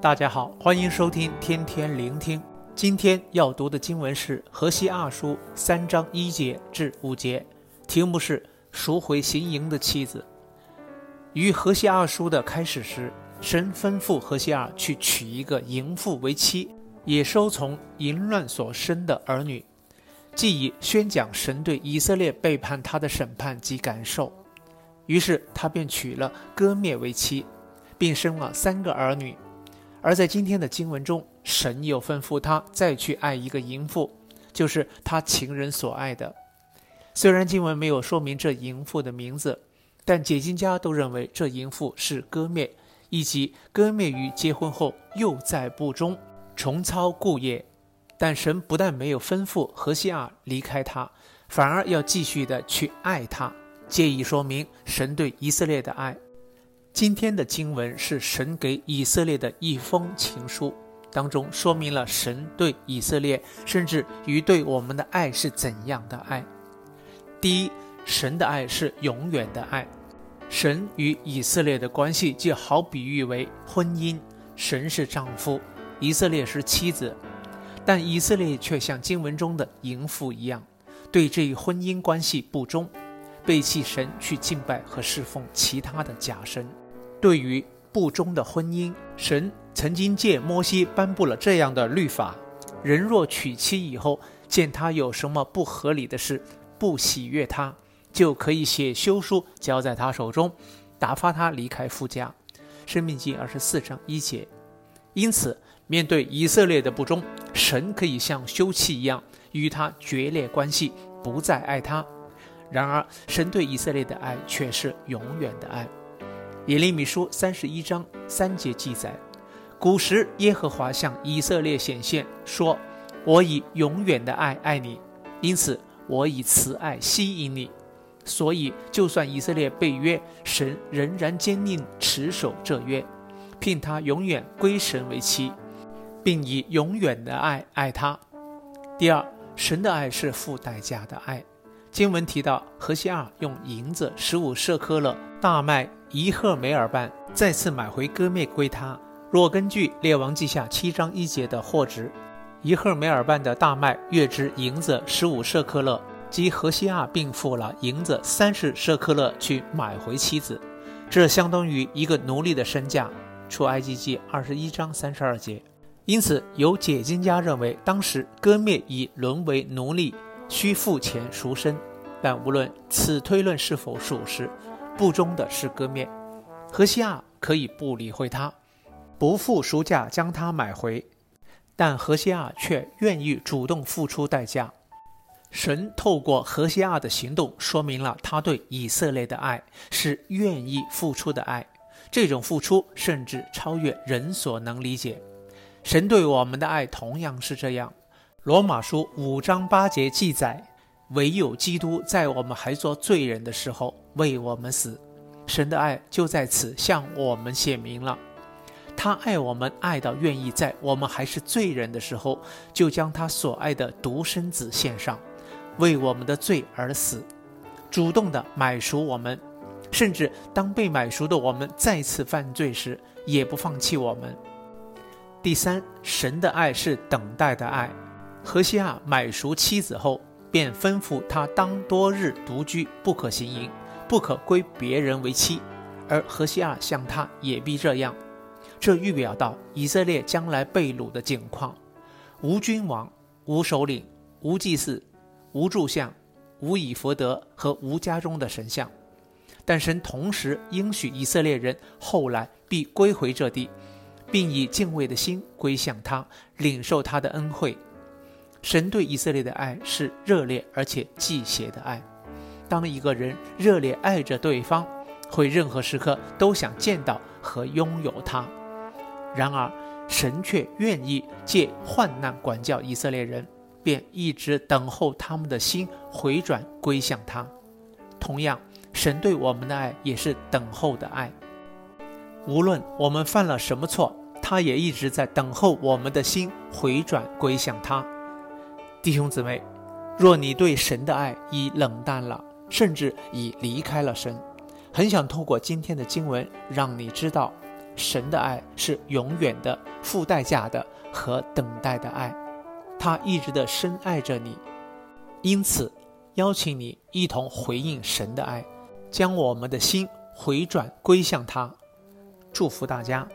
大家好，欢迎收听天天聆听。今天要读的经文是《何西二书》三章一节至五节，题目是“赎回行营的妻子”。于何西二书的开始时，神吩咐何西二去娶一个淫妇为妻，也收从淫乱所生的儿女，既以宣讲神对以色列背叛他的审判及感受。于是他便娶了割灭为妻，并生了三个儿女。而在今天的经文中，神又吩咐他再去爱一个淫妇，就是他情人所爱的。虽然经文没有说明这淫妇的名字，但解经家都认为这淫妇是割灭，以及割灭于结婚后又在部中重操故业。但神不但没有吩咐何西阿离开他，反而要继续的去爱他，借以说明神对以色列的爱。今天的经文是神给以色列的一封情书，当中说明了神对以色列，甚至于对我们的爱是怎样的爱。第一，神的爱是永远的爱。神与以色列的关系就好比喻为婚姻，神是丈夫，以色列是妻子，但以色列却像经文中的淫妇一样，对这一婚姻关系不忠。背弃神去敬拜和侍奉其他的假神，对于不忠的婚姻，神曾经借摩西颁布了这样的律法：人若娶妻以后，见他有什么不合理的事，不喜悦他，就可以写休书交在他手中，打发他离开夫家。申命记二十四章一节。因此，面对以色列的不忠，神可以像休妻一样与他决裂关系，不再爱他。然而，神对以色列的爱却是永远的爱。耶利米书三十一章三节记载：“古时耶和华向以色列显现，说：我以永远的爱爱你，因此我以慈爱吸引你。所以，就算以色列背约，神仍然坚定持守这约，聘他永远归神为妻，并以永远的爱爱他。第二，神的爱是付代价的爱。”经文提到，何西阿用银子十五舍科勒、大麦一赫梅尔半再次买回歌篾归他。若根据列王记下七章一节的货值，一赫梅尔半的大麦约值银子十五舍科勒，即何西阿并付了银子三十舍科勒去买回妻子，这相当于一个奴隶的身价。出埃及记二十一章三十二节。因此，有解经家认为，当时歌篾已沦为奴隶。需付钱赎身，但无论此推论是否属实，不忠的是割面。何西阿可以不理会他，不付赎价将他买回，但何西阿却愿意主动付出代价。神透过何西阿的行动，说明了他对以色列的爱是愿意付出的爱，这种付出甚至超越人所能理解。神对我们的爱同样是这样。罗马书五章八节记载：“唯有基督在我们还做罪人的时候为我们死，神的爱就在此向我们显明了。他爱我们爱到愿意在我们还是罪人的时候，就将他所爱的独生子献上，为我们的罪而死，主动的买赎我们，甚至当被买赎的我们再次犯罪时，也不放弃我们。第三，神的爱是等待的爱。”何西阿买赎妻子后，便吩咐他当多日独居，不可行淫，不可归别人为妻。而何西阿向他也必这样。这预表到以色列将来被掳的境况：无君王，无首领，无祭司，无柱像，无以弗得和无家中的神像。但神同时应许以色列人后来必归回这地，并以敬畏的心归向他，领受他的恩惠。神对以色列的爱是热烈而且忌邪的爱。当一个人热烈爱着对方，会任何时刻都想见到和拥有他。然而，神却愿意借患难管教以色列人，便一直等候他们的心回转归向他。同样，神对我们的爱也是等候的爱。无论我们犯了什么错，他也一直在等候我们的心回转归向他。弟兄姊妹，若你对神的爱已冷淡了，甚至已离开了神，很想透过今天的经文让你知道，神的爱是永远的、付代价的和等待的爱，他一直的深爱着你。因此，邀请你一同回应神的爱，将我们的心回转归向他。祝福大家。